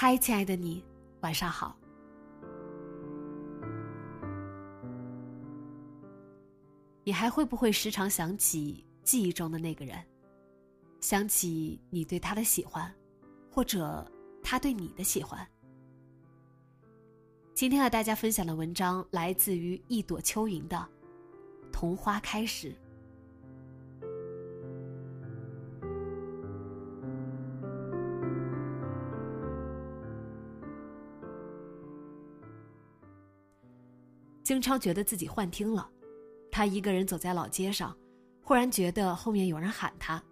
嗨，亲爱的你，晚上好。你还会不会时常想起记忆中的那个人？想起你对他的喜欢，或者他对你的喜欢？今天和大家分享的文章来自于一朵秋云的《桐花开时》。京超觉得自己幻听了，他一个人走在老街上，忽然觉得后面有人喊他：“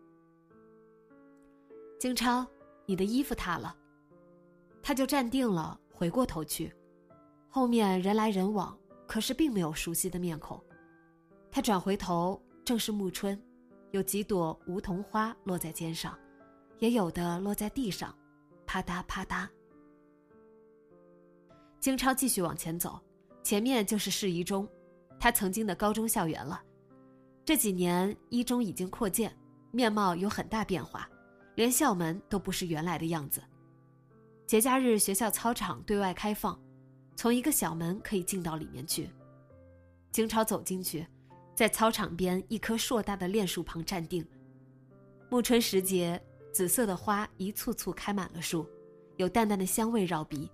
京超，你的衣服塌了。”他就站定了，回过头去，后面人来人往，可是并没有熟悉的面孔。他转回头，正是暮春，有几朵梧桐花落在肩上，也有的落在地上，啪嗒啪嗒。京超继续往前走。前面就是市一中，他曾经的高中校园了。这几年一中已经扩建，面貌有很大变化，连校门都不是原来的样子。节假日学校操场对外开放，从一个小门可以进到里面去。经超走进去，在操场边一棵硕大的楝树旁站定。暮春时节，紫色的花一簇簇开满了树，有淡淡的香味绕鼻，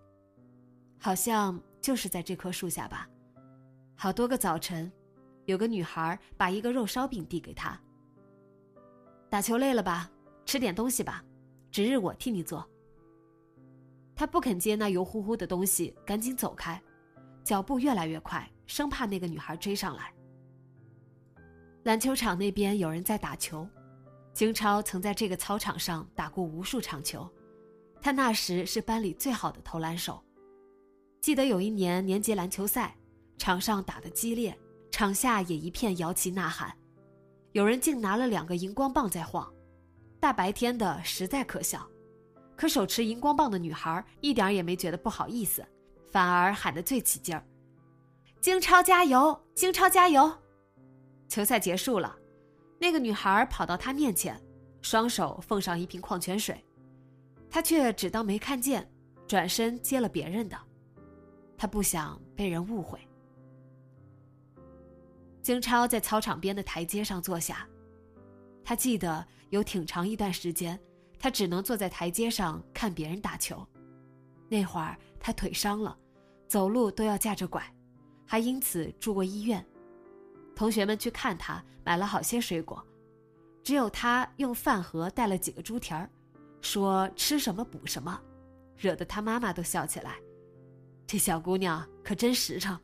好像。就是在这棵树下吧，好多个早晨，有个女孩把一个肉烧饼递给他。打球累了吧，吃点东西吧，值日我替你做。他不肯接那油乎乎的东西，赶紧走开，脚步越来越快，生怕那个女孩追上来。篮球场那边有人在打球，京超曾在这个操场上打过无数场球，他那时是班里最好的投篮手。记得有一年年级篮球赛，场上打得激烈，场下也一片摇旗呐喊，有人竟拿了两个荧光棒在晃，大白天的实在可笑。可手持荧光棒的女孩一点也没觉得不好意思，反而喊得最起劲儿：“京超加油，京超加油！”球赛结束了，那个女孩跑到他面前，双手奉上一瓶矿泉水，他却只当没看见，转身接了别人的。他不想被人误会。京超在操场边的台阶上坐下，他记得有挺长一段时间，他只能坐在台阶上看别人打球。那会儿他腿伤了，走路都要架着拐，还因此住过医院。同学们去看他，买了好些水果，只有他用饭盒带了几个猪蹄儿，说吃什么补什么，惹得他妈妈都笑起来。这小姑娘可真实诚。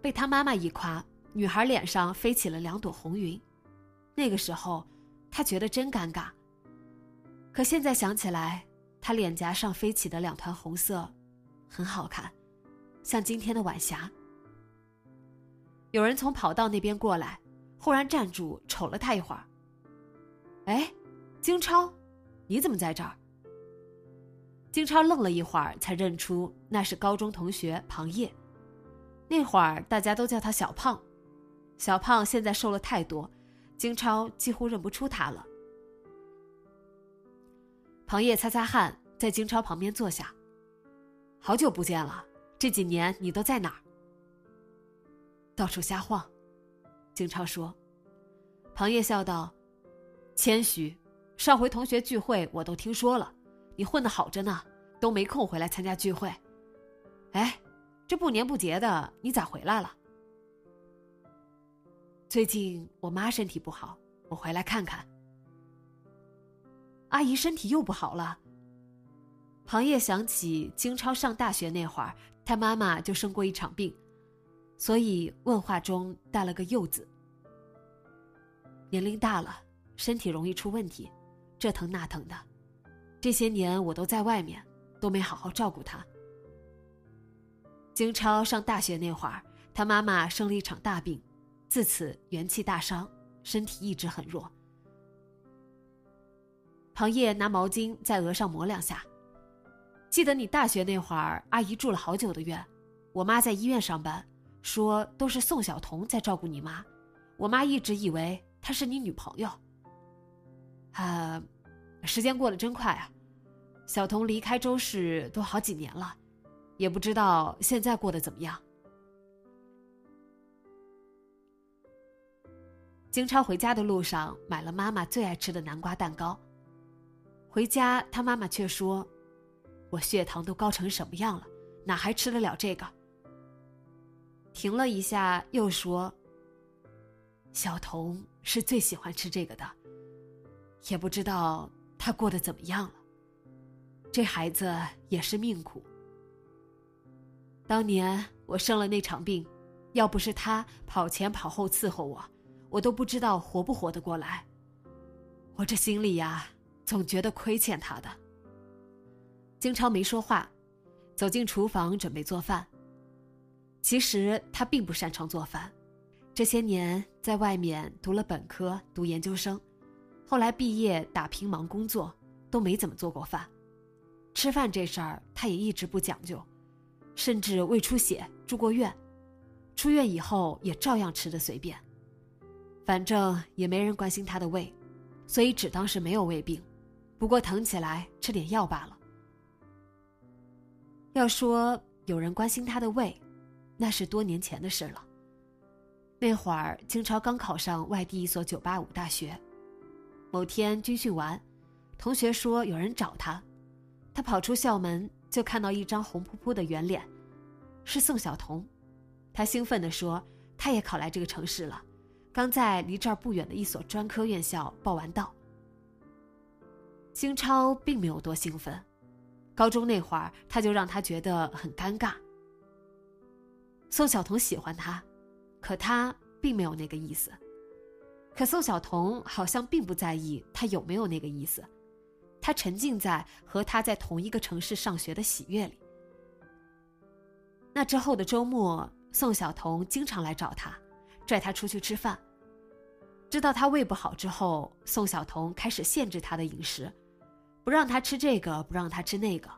被她妈妈一夸，女孩脸上飞起了两朵红云。那个时候，她觉得真尴尬。可现在想起来，她脸颊上飞起的两团红色，很好看，像今天的晚霞。有人从跑道那边过来，忽然站住，瞅了他一会儿。哎，京超，你怎么在这儿？金超愣了一会儿，才认出那是高中同学庞烨。那会儿大家都叫他小胖，小胖现在瘦了太多，金超几乎认不出他了。庞烨擦擦汗，在金超旁边坐下。好久不见了，这几年你都在哪儿？到处瞎晃。金超说。庞烨笑道：“谦虚，上回同学聚会我都听说了，你混得好着呢，都没空回来参加聚会。哎，这不年不节的，你咋回来了？最近我妈身体不好，我回来看看。阿姨身体又不好了。庞烨想起金超上大学那会儿，他妈妈就生过一场病，所以问话中带了个“又”字。年龄大了，身体容易出问题，这疼那疼的。这些年我都在外面，都没好好照顾他。金超上大学那会儿，他妈妈生了一场大病，自此元气大伤，身体一直很弱。庞烨拿毛巾在额上抹两下。记得你大学那会儿，阿姨住了好久的院，我妈在医院上班，说都是宋晓彤在照顾你妈，我妈一直以为她是你女朋友。啊，时间过得真快啊，小彤离开周氏都好几年了，也不知道现在过得怎么样。经超回家的路上买了妈妈最爱吃的南瓜蛋糕。回家，他妈妈却说：“我血糖都高成什么样了，哪还吃得了这个？”停了一下，又说：“小童是最喜欢吃这个的，也不知道他过得怎么样了。这孩子也是命苦。当年我生了那场病，要不是他跑前跑后伺候我，我都不知道活不活得过来。我这心里呀……”总觉得亏欠他的。金超没说话，走进厨房准备做饭。其实他并不擅长做饭，这些年在外面读了本科、读研究生，后来毕业打拼忙工作，都没怎么做过饭。吃饭这事儿他也一直不讲究，甚至胃出血住过院，出院以后也照样吃的随便，反正也没人关心他的胃，所以只当是没有胃病。不过疼起来吃点药罢了。要说有人关心他的胃，那是多年前的事了。那会儿金超刚考上外地一所985大学，某天军训完，同学说有人找他，他跑出校门就看到一张红扑扑的圆脸，是宋晓彤。他兴奋地说他也考来这个城市了，刚在离这儿不远的一所专科院校报完到。金超并没有多兴奋，高中那会儿他就让他觉得很尴尬。宋晓彤喜欢他，可他并没有那个意思。可宋晓彤好像并不在意他有没有那个意思，他沉浸在和他在同一个城市上学的喜悦里。那之后的周末，宋晓彤经常来找他，拽他出去吃饭。知道他胃不好之后，宋晓彤开始限制他的饮食。不让他吃这个，不让他吃那个，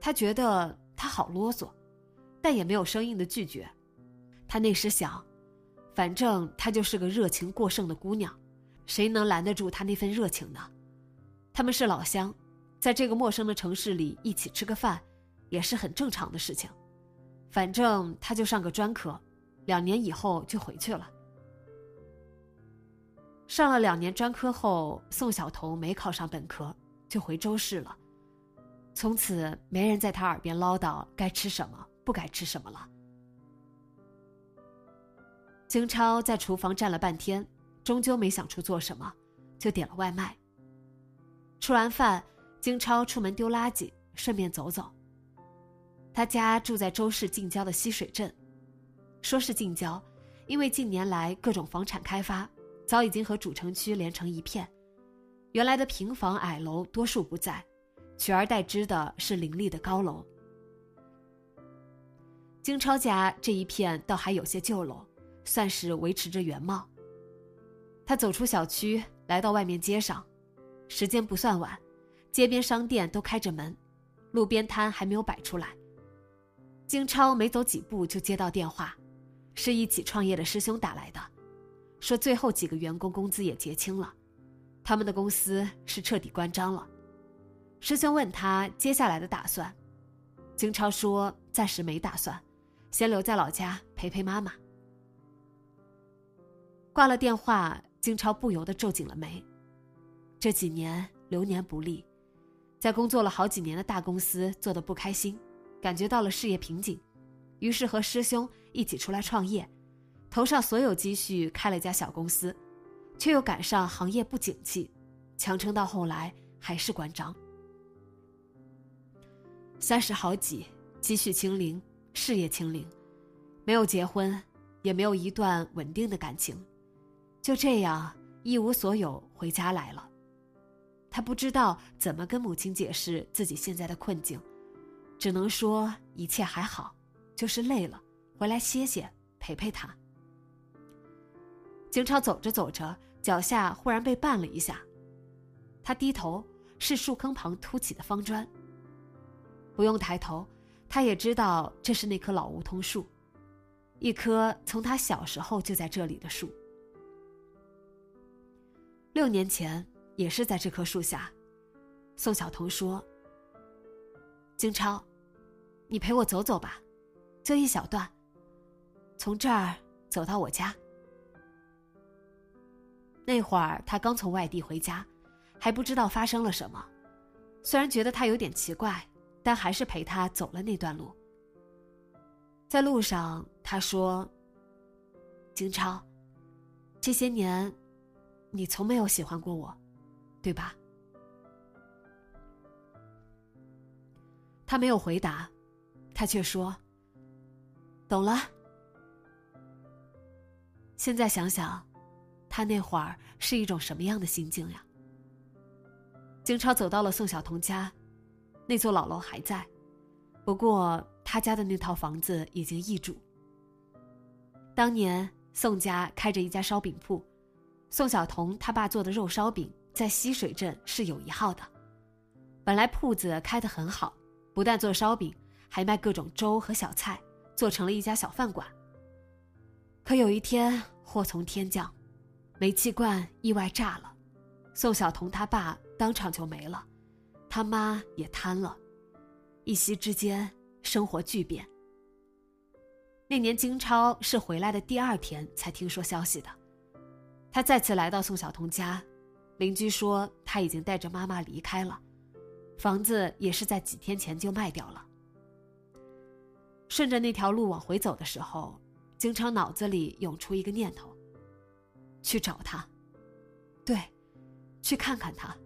他觉得他好啰嗦，但也没有生硬的拒绝。他那时想，反正她就是个热情过剩的姑娘，谁能拦得住她那份热情呢？他们是老乡，在这个陌生的城市里一起吃个饭，也是很正常的事情。反正他就上个专科，两年以后就回去了。上了两年专科后，宋晓彤没考上本科。就回周市了，从此没人在他耳边唠叨该吃什么，不该吃什么了。金超在厨房站了半天，终究没想出做什么，就点了外卖。吃完饭，金超出门丢垃圾，顺便走走。他家住在周市近郊的溪水镇，说是近郊，因为近年来各种房产开发，早已经和主城区连成一片。原来的平房矮楼多数不在，取而代之的是林立的高楼。金超家这一片倒还有些旧楼，算是维持着原貌。他走出小区，来到外面街上，时间不算晚，街边商店都开着门，路边摊还没有摆出来。金超没走几步就接到电话，是一起创业的师兄打来的，说最后几个员工工资也结清了。他们的公司是彻底关张了。师兄问他接下来的打算，金超说暂时没打算，先留在老家陪陪妈妈。挂了电话，金超不由得皱紧了眉。这几年流年不利，在工作了好几年的大公司做得不开心，感觉到了事业瓶颈，于是和师兄一起出来创业，头上所有积蓄开了家小公司，却又赶上行业不景气，强撑到后来还是关张。三十好几，积蓄清零，事业清零，没有结婚，也没有一段稳定的感情，就这样一无所有回家来了。他不知道怎么跟母亲解释自己现在的困境，只能说一切还好，就是累了，回来歇歇，陪陪他。经超走着走着，脚下忽然被绊了一下，他低头，是树坑旁凸起的方砖。不用抬头，他也知道这是那棵老梧桐树，一棵从他小时候就在这里的树。六年前。也是在这棵树下，宋晓彤说：“金超，你陪我走走吧，就一小段，从这儿走到我家。”那会儿他刚从外地回家，还不知道发生了什么，虽然觉得他有点奇怪，但还是陪他走了那段路。在路上，他说：“金超，这些年，你从没有喜欢过我。”对吧？他没有回答，他却说：“懂了。”现在想想，他那会儿是一种什么样的心境呀？金超走到了宋晓彤家，那座老楼还在，不过他家的那套房子已经易主。当年宋家开着一家烧饼铺，宋晓彤他爸做的肉烧饼。在溪水镇是有一号的，本来铺子开得很好，不但做烧饼，还卖各种粥和小菜，做成了一家小饭馆。可有一天祸从天降，煤气罐意外炸了，宋晓彤他爸当场就没了，他妈也瘫了，一夕之间生活巨变。那年金超是回来的第二天才听说消息的，他再次来到宋晓彤家。邻居说他已经带着妈妈离开了，房子也是在几天前就卖掉了。顺着那条路往回走的时候，经常脑子里涌出一个念头：去找他，对，去看看他。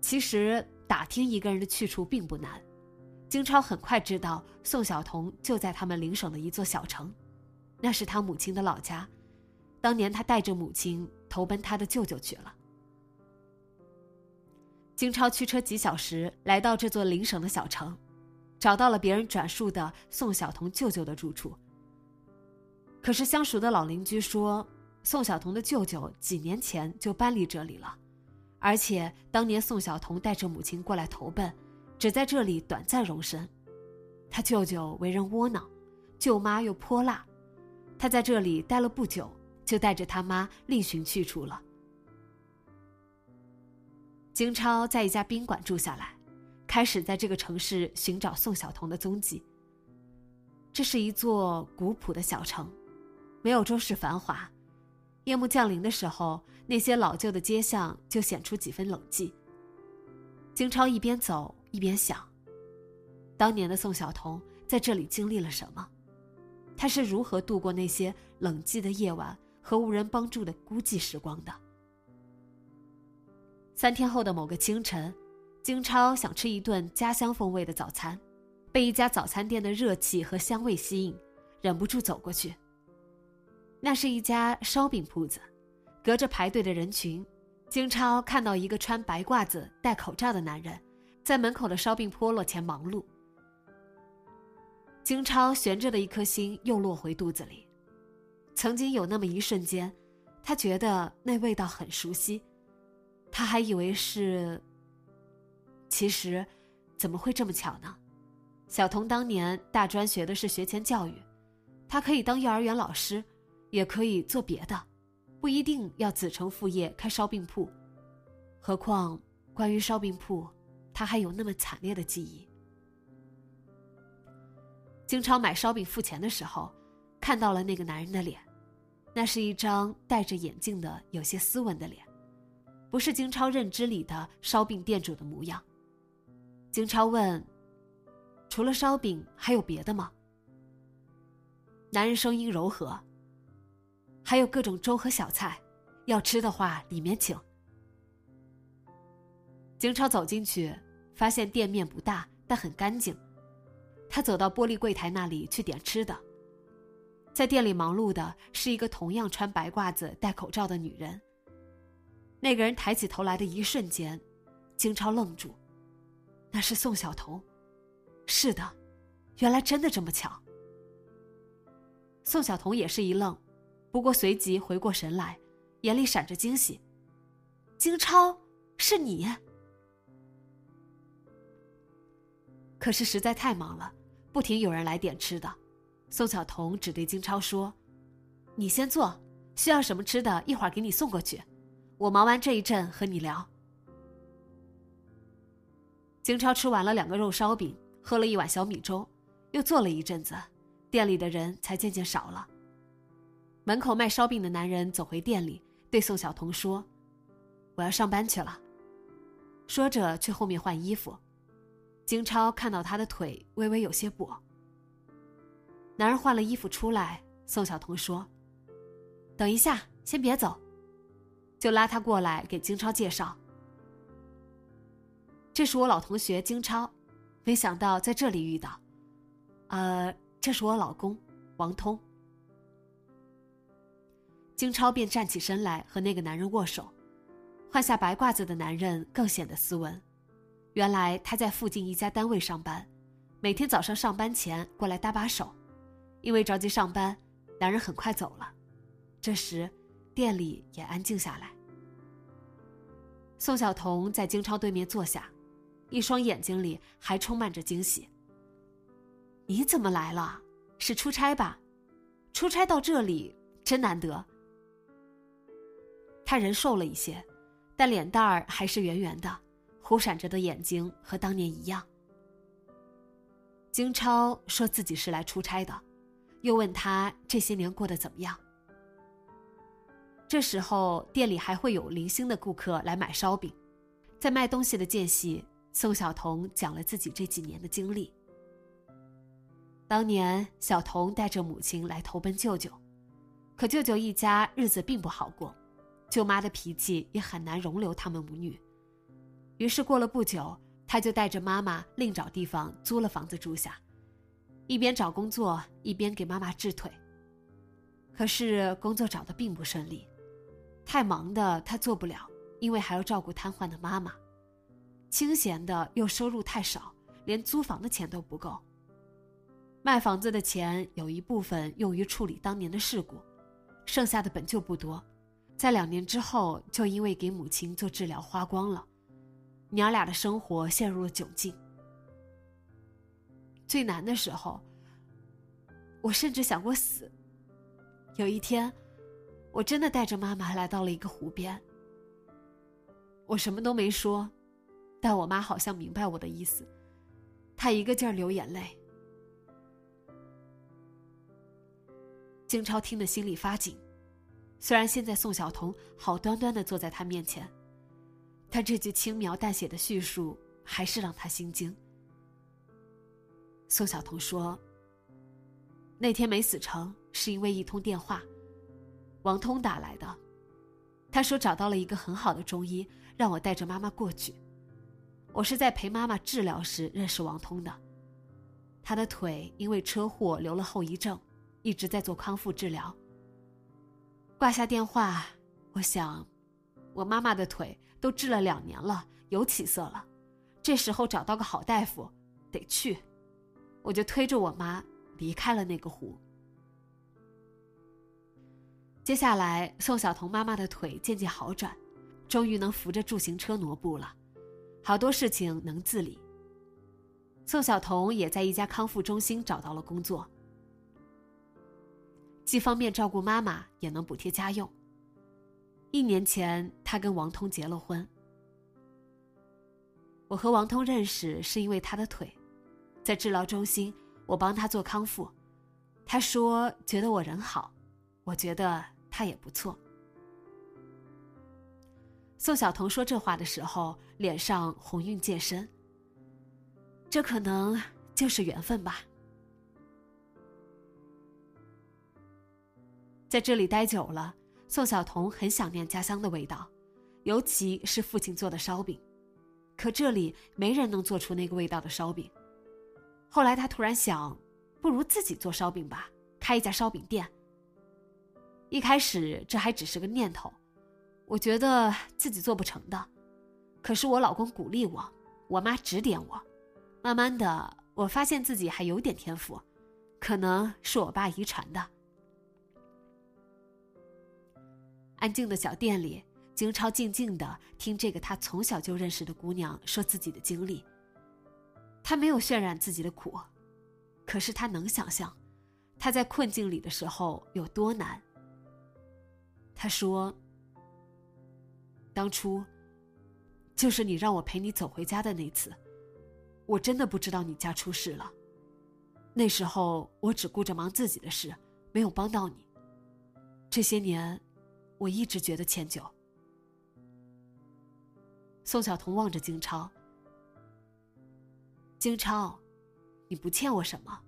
其实打听一个人的去处并不难，金超很快知道宋晓彤就在他们邻省的一座小城，那是他母亲的老家。当年他带着母亲投奔他的舅舅去了。金超驱车几小时来到这座邻省的小城，找到了别人转述的宋晓彤舅舅的住处。可是相熟的老邻居说，宋晓彤的舅舅几年前就搬离这里了，而且当年宋晓彤带着母亲过来投奔，只在这里短暂容身。他舅舅为人窝囊，舅妈又泼辣，他在这里待了不久。就带着他妈另寻去处了。金超在一家宾馆住下来，开始在这个城市寻找宋晓彤的踪迹。这是一座古朴的小城，没有周氏繁华。夜幕降临的时候，那些老旧的街巷就显出几分冷寂。金超一边走一边想：当年的宋晓彤在这里经历了什么？他是如何度过那些冷寂的夜晚？和无人帮助的孤寂时光的。三天后的某个清晨，金超想吃一顿家乡风味的早餐，被一家早餐店的热气和香味吸引，忍不住走过去。那是一家烧饼铺子，隔着排队的人群，金超看到一个穿白褂子、戴口罩的男人，在门口的烧饼坡落前忙碌。金超悬着的一颗心又落回肚子里。曾经有那么一瞬间，他觉得那味道很熟悉，他还以为是。其实，怎么会这么巧呢？小童当年大专学的是学前教育，他可以当幼儿园老师，也可以做别的，不一定要子承父业开烧饼铺。何况，关于烧饼铺，他还有那么惨烈的记忆。经常买烧饼付钱的时候。看到了那个男人的脸，那是一张戴着眼镜的、有些斯文的脸，不是金超认知里的烧饼店主的模样。金超问：“除了烧饼，还有别的吗？”男人声音柔和：“还有各种粥和小菜，要吃的话里面请。”金超走进去，发现店面不大，但很干净。他走到玻璃柜台那里去点吃的。在店里忙碌的是一个同样穿白褂子、戴口罩的女人。那个人抬起头来的一瞬间，金超愣住，那是宋晓彤。是的，原来真的这么巧。宋晓彤也是一愣，不过随即回过神来，眼里闪着惊喜：“金超，是你！”可是实在太忙了，不停有人来点吃的。宋晓彤只对金超说：“你先坐，需要什么吃的，一会儿给你送过去。我忙完这一阵和你聊。”金超吃完了两个肉烧饼，喝了一碗小米粥，又坐了一阵子，店里的人才渐渐少了。门口卖烧饼的男人走回店里，对宋晓彤说：“我要上班去了。”说着去后面换衣服。金超看到他的腿微微有些跛。男人换了衣服出来，宋晓彤说：“等一下，先别走。”就拉他过来给金超介绍：“这是我老同学金超，没想到在这里遇到。呃，这是我老公王通。”金超便站起身来和那个男人握手，换下白褂子的男人更显得斯文。原来他在附近一家单位上班，每天早上上班前过来搭把手。因为着急上班，男人很快走了。这时，店里也安静下来。宋晓彤在金超对面坐下，一双眼睛里还充满着惊喜。“你怎么来了？是出差吧？出差到这里真难得。”他人瘦了一些，但脸蛋儿还是圆圆的，忽闪着的眼睛和当年一样。金超说自己是来出差的。又问他这些年过得怎么样。这时候店里还会有零星的顾客来买烧饼，在卖东西的间隙，宋晓彤讲了自己这几年的经历。当年小彤带着母亲来投奔舅舅，可舅舅一家日子并不好过，舅妈的脾气也很难容留他们母女。于是过了不久，他就带着妈妈另找地方租了房子住下。一边找工作，一边给妈妈治腿。可是工作找的并不顺利，太忙的他做不了，因为还要照顾瘫痪的妈妈；清闲的又收入太少，连租房的钱都不够。卖房子的钱有一部分用于处理当年的事故，剩下的本就不多，在两年之后就因为给母亲做治疗花光了，娘俩的生活陷入了窘境。最难的时候，我甚至想过死。有一天，我真的带着妈妈来到了一个湖边。我什么都没说，但我妈好像明白我的意思，她一个劲儿流眼泪。金超听得心里发紧，虽然现在宋晓彤好端端的坐在他面前，但这句轻描淡写的叙述还是让他心惊。宋晓彤说：“那天没死成，是因为一通电话，王通打来的。他说找到了一个很好的中医，让我带着妈妈过去。我是在陪妈妈治疗时认识王通的。他的腿因为车祸留了后遗症，一直在做康复治疗。挂下电话，我想，我妈妈的腿都治了两年了，有起色了。这时候找到个好大夫，得去。”我就推着我妈离开了那个湖。接下来，宋晓彤妈妈的腿渐渐好转，终于能扶着助行车挪步了，好多事情能自理。宋晓彤也在一家康复中心找到了工作，既方便照顾妈妈，也能补贴家用。一年前，她跟王通结了婚。我和王通认识是因为他的腿。在治疗中心，我帮他做康复，他说觉得我人好，我觉得他也不错。宋晓彤说这话的时候，脸上红晕渐深。这可能就是缘分吧。在这里待久了，宋晓彤很想念家乡的味道，尤其是父亲做的烧饼。可这里没人能做出那个味道的烧饼。后来他突然想，不如自己做烧饼吧，开一家烧饼店。一开始这还只是个念头，我觉得自己做不成的。可是我老公鼓励我，我妈指点我，慢慢的我发现自己还有点天赋，可能是我爸遗传的。安静的小店里。金超静静的听这个他从小就认识的姑娘说自己的经历。他没有渲染自己的苦，可是他能想象，他在困境里的时候有多难。他说：“当初，就是你让我陪你走回家的那次，我真的不知道你家出事了。那时候我只顾着忙自己的事，没有帮到你。这些年，我一直觉得歉疚。”宋晓彤望着金超，金超，你不欠我什么，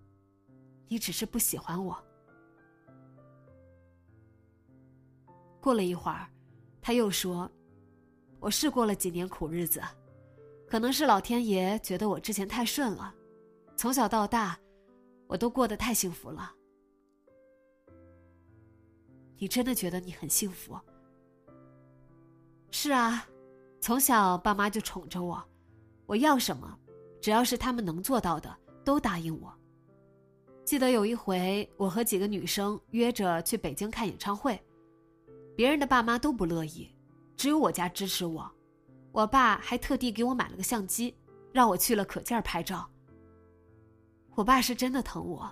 你只是不喜欢我。过了一会儿，他又说：“我是过了几年苦日子，可能是老天爷觉得我之前太顺了，从小到大，我都过得太幸福了。你真的觉得你很幸福？是啊。”从小，爸妈就宠着我，我要什么，只要是他们能做到的，都答应我。记得有一回，我和几个女生约着去北京看演唱会，别人的爸妈都不乐意，只有我家支持我。我爸还特地给我买了个相机，让我去了可劲儿拍照。我爸是真的疼我。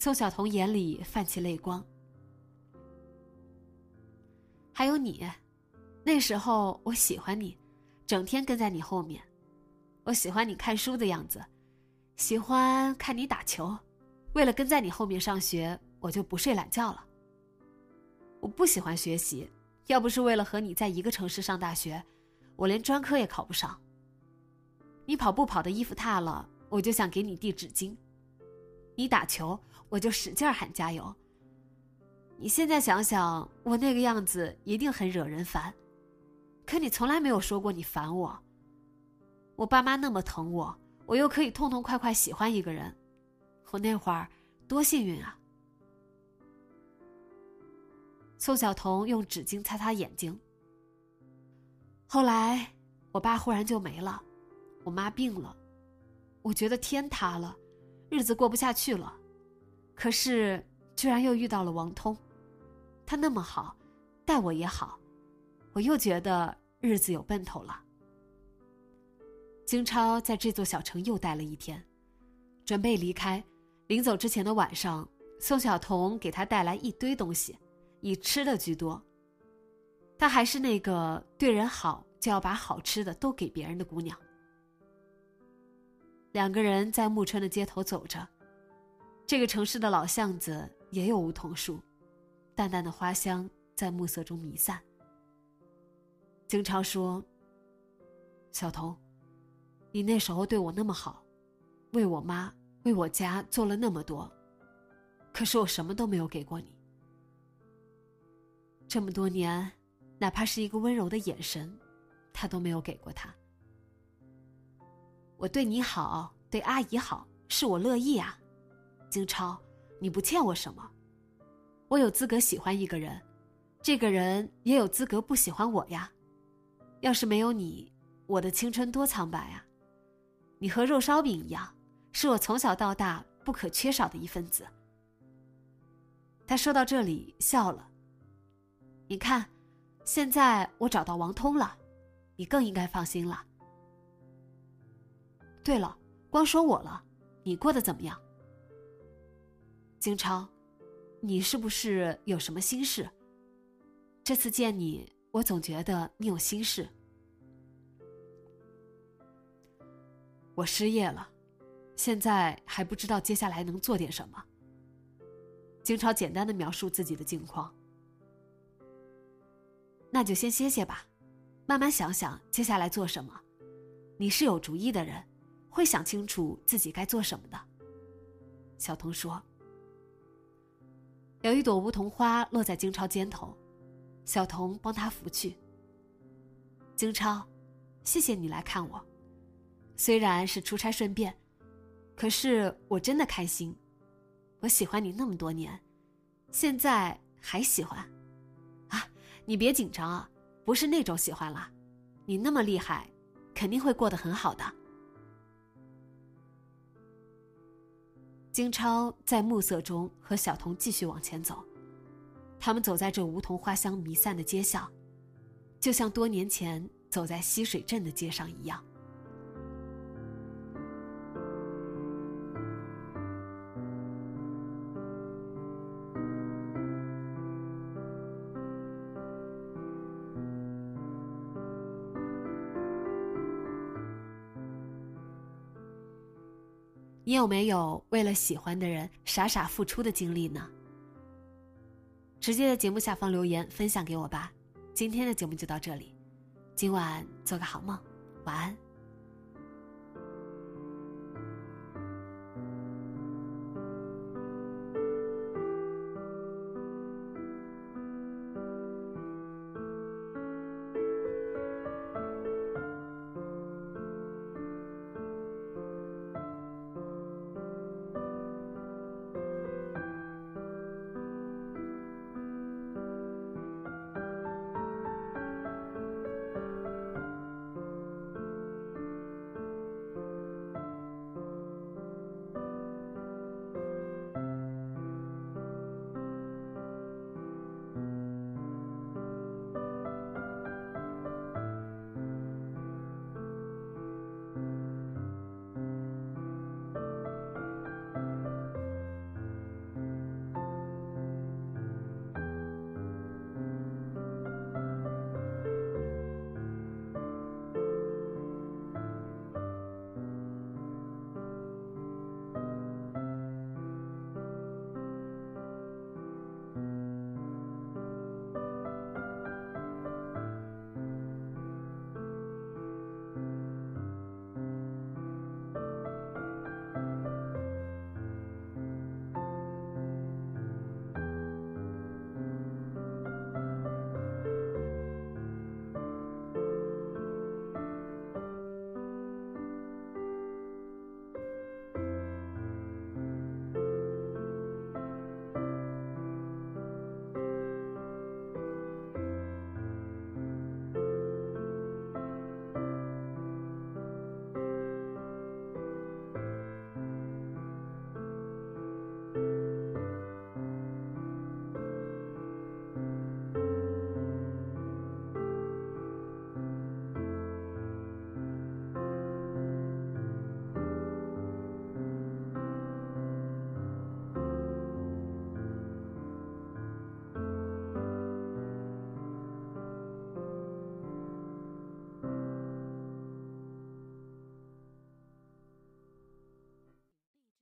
宋晓彤眼里泛起泪光。还有你。那时候我喜欢你，整天跟在你后面。我喜欢你看书的样子，喜欢看你打球。为了跟在你后面上学，我就不睡懒觉了。我不喜欢学习，要不是为了和你在一个城市上大学，我连专科也考不上。你跑步跑的衣服塌了，我就想给你递纸巾；你打球，我就使劲喊加油。你现在想想，我那个样子一定很惹人烦。可你从来没有说过你烦我。我爸妈那么疼我，我又可以痛痛快快喜欢一个人，我那会儿多幸运啊！宋晓彤用纸巾擦擦眼睛。后来，我爸忽然就没了，我妈病了，我觉得天塌了，日子过不下去了。可是，居然又遇到了王通，他那么好，待我也好，我又觉得。日子有奔头了。金超在这座小城又待了一天，准备离开。临走之前的晚上，宋晓彤给他带来一堆东西，以吃的居多。她还是那个对人好就要把好吃的都给别人的姑娘。两个人在暮春的街头走着，这个城市的老巷子也有梧桐树，淡淡的花香在暮色中弥散。经常说：“小童，你那时候对我那么好，为我妈、为我家做了那么多，可是我什么都没有给过你。这么多年，哪怕是一个温柔的眼神，他都没有给过他。我对你好，对阿姨好，是我乐意啊。经超，你不欠我什么，我有资格喜欢一个人，这个人也有资格不喜欢我呀。”要是没有你，我的青春多苍白啊！你和肉烧饼一样，是我从小到大不可缺少的一份子。他说到这里笑了。你看，现在我找到王通了，你更应该放心了。对了，光说我了，你过得怎么样？金超，你是不是有什么心事？这次见你。我总觉得你有心事。我失业了，现在还不知道接下来能做点什么。金超简单的描述自己的境况。那就先歇歇吧，慢慢想想接下来做什么。你是有主意的人，会想清楚自己该做什么的。小童说：“有一朵梧桐花落在金超肩头，小童帮他扶去。金超，谢谢你来看我，虽然是出差顺便，可是我真的开心。我喜欢你那么多年，现在还喜欢。”啊你别紧张啊，不是那种喜欢了。你那么厉害，肯定会过得很好的。金超在暮色中和小童继续往前走，他们走在这梧桐花香弥散的街巷，就像多年前走在溪水镇的街上一样。你有没有为了喜欢的人傻傻付出的经历呢？直接在节目下方留言分享给我吧。今天的节目就到这里，今晚做个好梦，晚安。